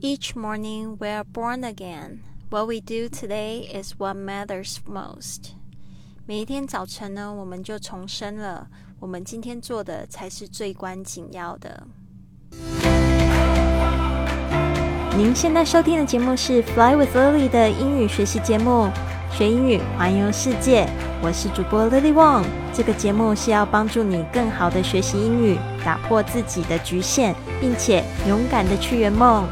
Each morning we are born again. What we do today is what matters most. 每一天早晨呢，我们就重生了。我们今天做的才是最关紧要的。您现在收听的节目是《Fly with Lily》的英语学习节目，学英语环游世界。我是主播 Lily Wong。这个节目是要帮助你更好的学习英语，打破自己的局限，并且勇敢的去圆梦。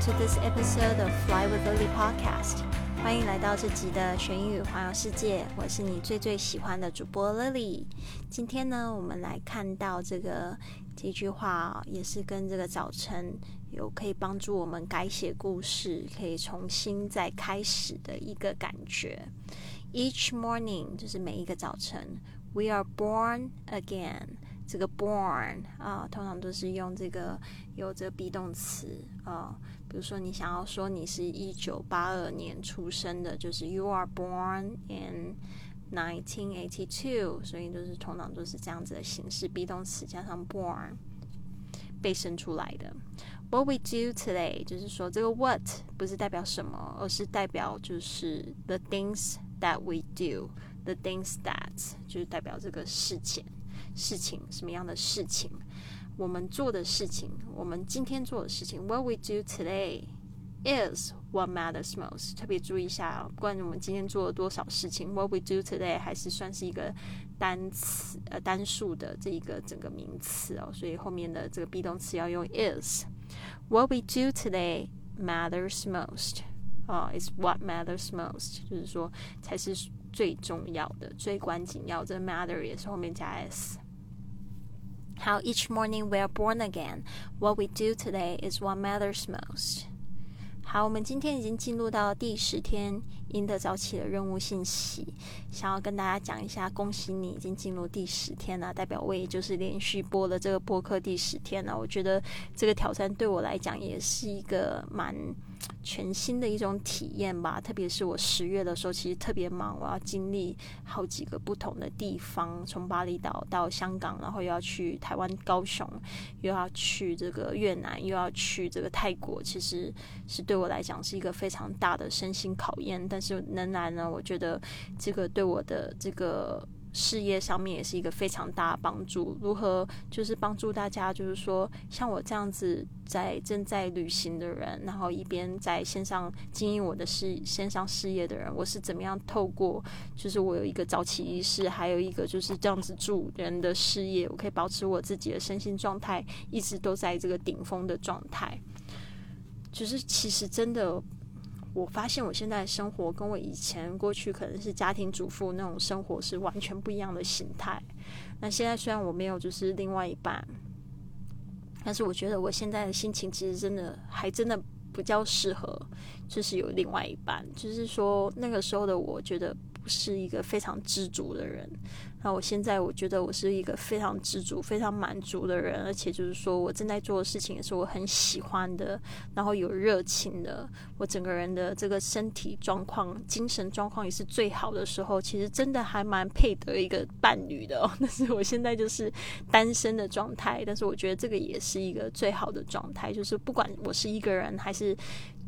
To this episode of Fly with Lily podcast。欢迎来到这集的学英语环游世界。我是你最最喜欢的主播 Lily。今天呢，我们来看到这个这句话，也是跟这个早晨有可以帮助我们改写故事，可以重新再开始的一个感觉。Each morning 就是每一个早晨，We are born again。这个 born 啊，通常都是用这个有这个 be 动词啊，比如说你想要说你是一九八二年出生的，就是 you are born in nineteen eighty two，所以就是通常都是这样子的形式，be 动词加上 born 被生出来的。What we do today 就是说这个 what 不是代表什么，而是代表就是 the things that we do，the things that 就是代表这个事情。事情什么样的事情，我们做的事情，我们今天做的事情，What we do today is what matters most。特别注意一下，不管我们今天做了多少事情，What we do today 还是算是一个单词呃单数的这一个整个名词哦，所以后面的这个 be 动词要用 is。What we do today matters most。啊，is what matters most，就是说才是最重要的、最关紧要。这 matter 也是后面加 s。How each morning we are born again. What we do today is what matters most. 好，我们今天已经进入到第十天赢得早起的任务信息，想要跟大家讲一下，恭喜你已经进入第十天了，代表我也就是连续播了这个播客第十天了。我觉得这个挑战对我来讲也是一个蛮。全新的一种体验吧，特别是我十月的时候，其实特别忙，我要经历好几个不同的地方，从巴厘岛到香港，然后又要去台湾高雄，又要去这个越南，又要去这个泰国，其实是对我来讲是一个非常大的身心考验。但是仍然呢，我觉得这个对我的这个。事业上面也是一个非常大的帮助。如何就是帮助大家，就是说像我这样子在正在旅行的人，然后一边在线上经营我的事线上事业的人，我是怎么样透过就是我有一个早起仪式，还有一个就是这样子助人的事业，我可以保持我自己的身心状态一直都在这个顶峰的状态。就是其实真的。我发现我现在的生活跟我以前过去可能是家庭主妇那种生活是完全不一样的形态。那现在虽然我没有就是另外一半，但是我觉得我现在的心情其实真的还真的比较适合，就是有另外一半。就是说那个时候的我觉得不是一个非常知足的人。那我现在我觉得我是一个非常知足、非常满足的人，而且就是说我正在做的事情也是我很喜欢的，然后有热情的，我整个人的这个身体状况、精神状况也是最好的时候，其实真的还蛮配得一个伴侣的。但是我现在就是单身的状态，但是我觉得这个也是一个最好的状态，就是不管我是一个人还是。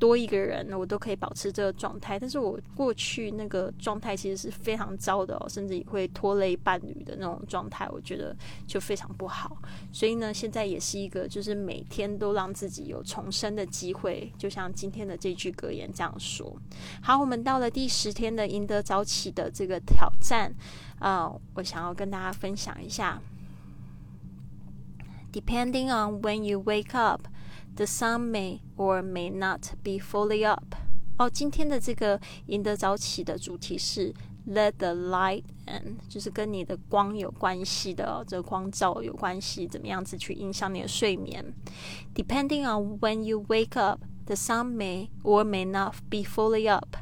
多一个人，我都可以保持这个状态。但是我过去那个状态其实是非常糟的哦，甚至也会拖累伴侣的那种状态，我觉得就非常不好。所以呢，现在也是一个，就是每天都让自己有重生的机会。就像今天的这句格言这样说。好，我们到了第十天的赢得早起的这个挑战啊，我想要跟大家分享一下。Depending on when you wake up. The sun may or may not be fully up。哦，今天的这个赢得早起的主题是 Let the light in，就是跟你的光有关系的，哦，这个光照有关系，怎么样子去影响你的睡眠？Depending on when you wake up, the sun may or may not be fully up.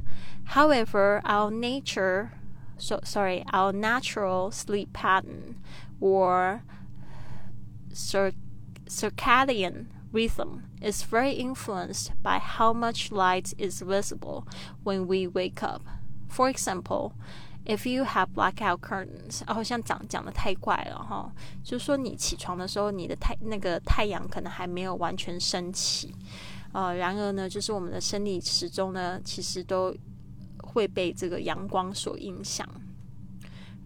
However, our nature, so sorry, our natural sleep pattern or circadian rhythm is very influenced by how much light is visible when we wake up. For example, If you have blackout curtains，哦，像讲讲的太快了哈，就是说你起床的时候，你的太那个太阳可能还没有完全升起，呃，然而呢，就是我们的生理时钟呢，其实都会被这个阳光所影响。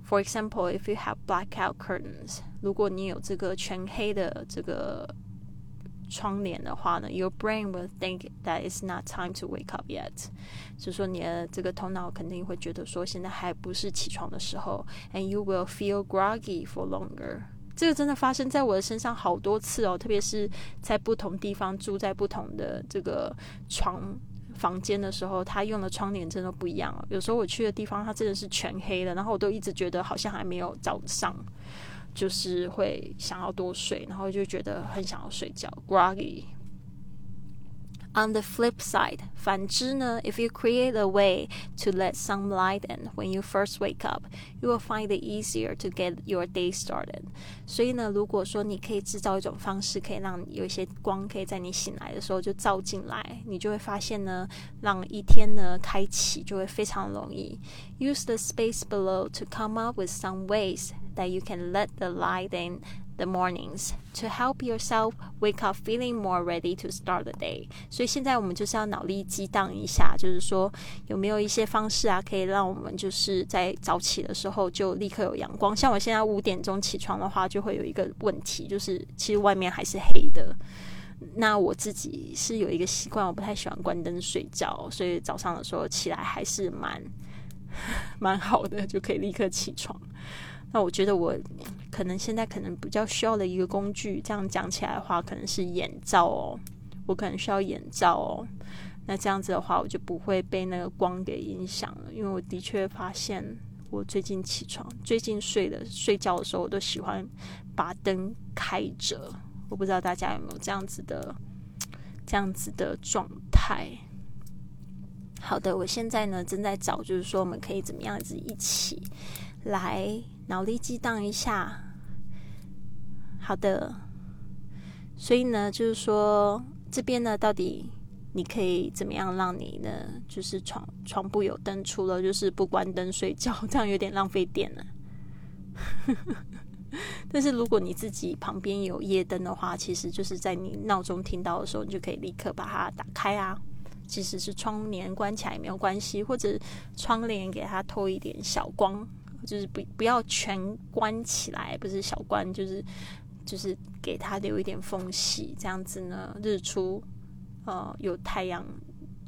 For example, if you have blackout curtains，如果你有这个全黑的这个 窗帘的话呢，Your brain will think that it's not time to wake up yet，就说你的这个头脑肯定会觉得说现在还不是起床的时候，and you will feel groggy for longer。这个真的发生在我的身上好多次哦，特别是在不同地方住在不同的这个床房间的时候，他用的窗帘真的不一样。有时候我去的地方，它真的是全黑的，然后我都一直觉得好像还没有早上。就是会想要多睡，然后就觉得很想要睡觉，groggy。On the flip side，反之呢，if you create a way to let sunlight in when you first wake up, you will find it easier to get your day started。所以呢，如果说你可以制造一种方式，可以让有一些光可以在你醒来的时候就照进来，你就会发现呢，让一天呢开启就会非常容易。Use the space below to come up with some ways that you can let the light in the mornings to help yourself wake up feeling more ready to start the day。所以现在我们就是要脑力激荡一下，就是说有没有一些方式啊，可以让我们就是在早起的时候就立刻有阳光。像我现在五点钟起床的话，就会有一个问题，就是其实外面还是黑的。那我自己是有一个习惯，我不太喜欢关灯睡觉，所以早上的时候起来还是蛮 蛮好的，就可以立刻起床。那我觉得我可能现在可能比较需要的一个工具，这样讲起来的话，可能是眼罩哦。我可能需要眼罩哦。那这样子的话，我就不会被那个光给影响了。因为我的确发现，我最近起床、最近睡的睡觉的时候，我都喜欢把灯开着。我不知道大家有没有这样子的、这样子的状态。好的，我现在呢正在找，就是说我们可以怎么样子一起来。脑力激荡一下，好的。所以呢，就是说这边呢，到底你可以怎么样让你呢？就是床床铺有灯，除了就是不关灯睡觉，这样有点浪费电了。但是如果你自己旁边有夜灯的话，其实就是在你闹钟听到的时候，你就可以立刻把它打开啊。即使是窗帘关起来也没有关系，或者窗帘给它透一点小光。就是不不要全关起来，不是小关，就是就是给它留一点缝隙，这样子呢，日出呃有太阳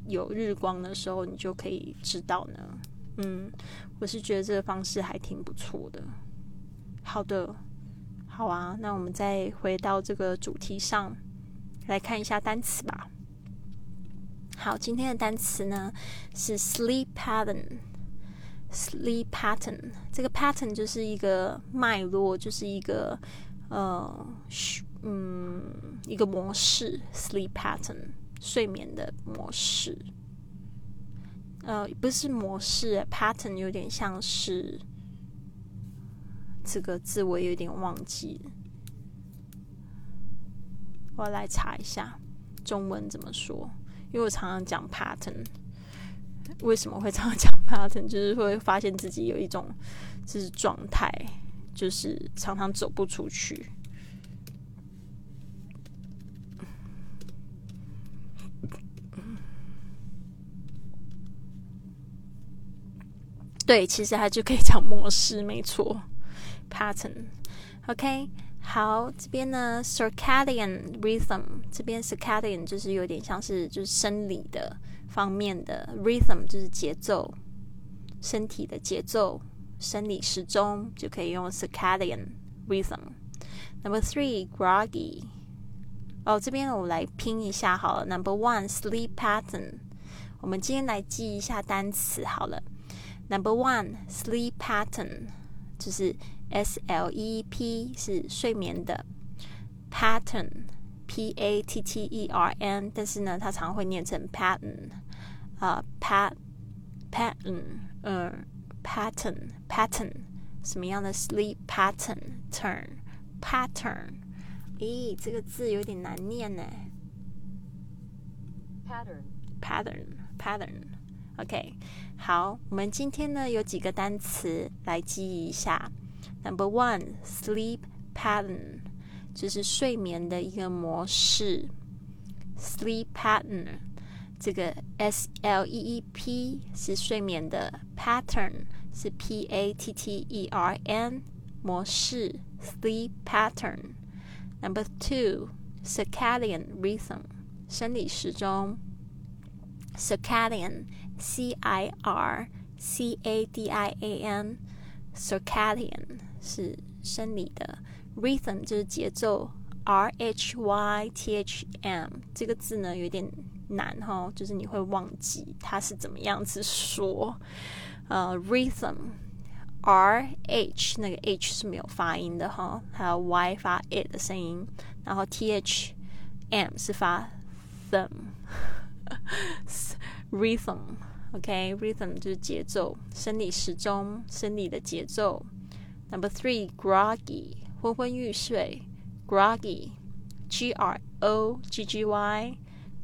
有日光的时候，你就可以知道呢。嗯，我是觉得这个方式还挺不错的。好的，好啊，那我们再回到这个主题上来看一下单词吧。好，今天的单词呢是 sleep pattern。Sleep pattern，这个 pattern 就是一个脉络，就是一个呃，嗯，一个模式。Sleep pattern，睡眠的模式。呃，不是模式，pattern 有点像是这个字，我有点忘记了。我来查一下中文怎么说，因为我常常讲 pattern。为什么会这样讲 pattern？就是会发现自己有一种就是状态，就是常常走不出去。对，其实它就可以讲模式，没错，pattern。OK，好，这边呢，circadian rhythm，这边 circadian 就是有点像是就是生理的。方面的 rhythm 就是节奏，身体的节奏，生理时钟就可以用 circadian rhythm。Number three groggy。哦，这边我来拼一下好了。Number one sleep pattern。我们今天来记一下单词好了。Number one sleep pattern 就是 S L E P 是睡眠的 pattern P A T T E R N，但是呢，它常会念成 pattern。啊，pat pattern，嗯，pattern pattern，什么样的 sleep pattern turn pattern？咦，这个字有点难念呢。pattern pattern pattern。 OK，好，我们今天呢有几个单词来记忆一下。Number one, sleep pattern，就是睡眠的一个模式。Sleep pattern， 这个 S L E E P 是睡眠的 pattern 是 P A T T E R N 模式 sleep pattern。Number two, circadian rhythm 生理时钟。Circadian C I R C A D I A N circadian 是生理的，rhythm 就是节奏，R H Y T H M 这个字呢有点难哈，就是你会忘记它是怎么样子说。呃，rhythm R H 那个 H 是没有发音的哈，还有 Y 发 i 的声音，然后 T H M 是发 them。Rhythm，OK，rhythm 就是节奏，生理时钟，生理的节奏。Number three，groggy，昏昏欲睡，groggy，G R O G g y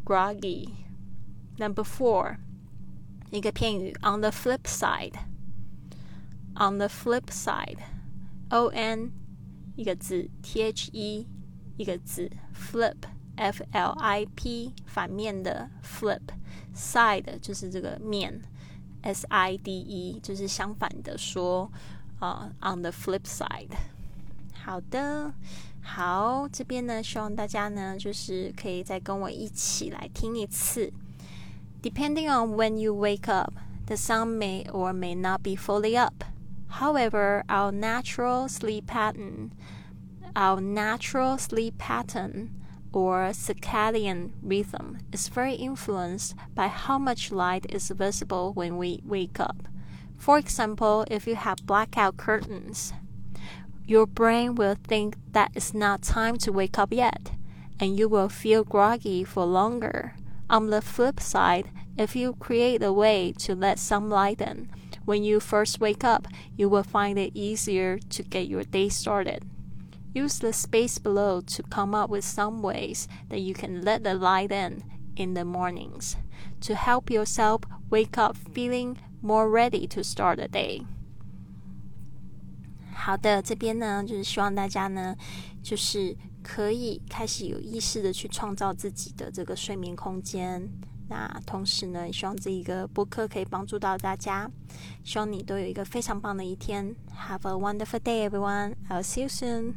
Y，groggy。Number four，一个片语，on the flip side，on the flip side，O N 一个字，T H E 一个字，flip。F L I P 反面的 flip，side 就是这个面，S I D E 就是相反的说，啊，on the flip side。 好的，好，这边呢，希望大家呢，就是可以再跟我一起来听一次。Depending on when you wake up, the sun may or may not be fully up. However, our natural sleep pattern, our natural sleep pattern or circadian rhythm is very influenced by how much light is visible when we wake up. For example, if you have blackout curtains, your brain will think that it's not time to wake up yet, and you will feel groggy for longer. On the flip side, if you create a way to let some light in, when you first wake up, you will find it easier to get your day started. Use the space below to come up with some ways that you can let the light in in the mornings to help yourself wake up feeling more ready to start the day. 好的，这边呢，就是希望大家呢，就是可以开始有意识的去创造自己的这个睡眠空间。那同时呢，希望这一个播客可以帮助到大家。希望你都有一个非常棒的一天。Have a wonderful day, everyone. I'll see you soon.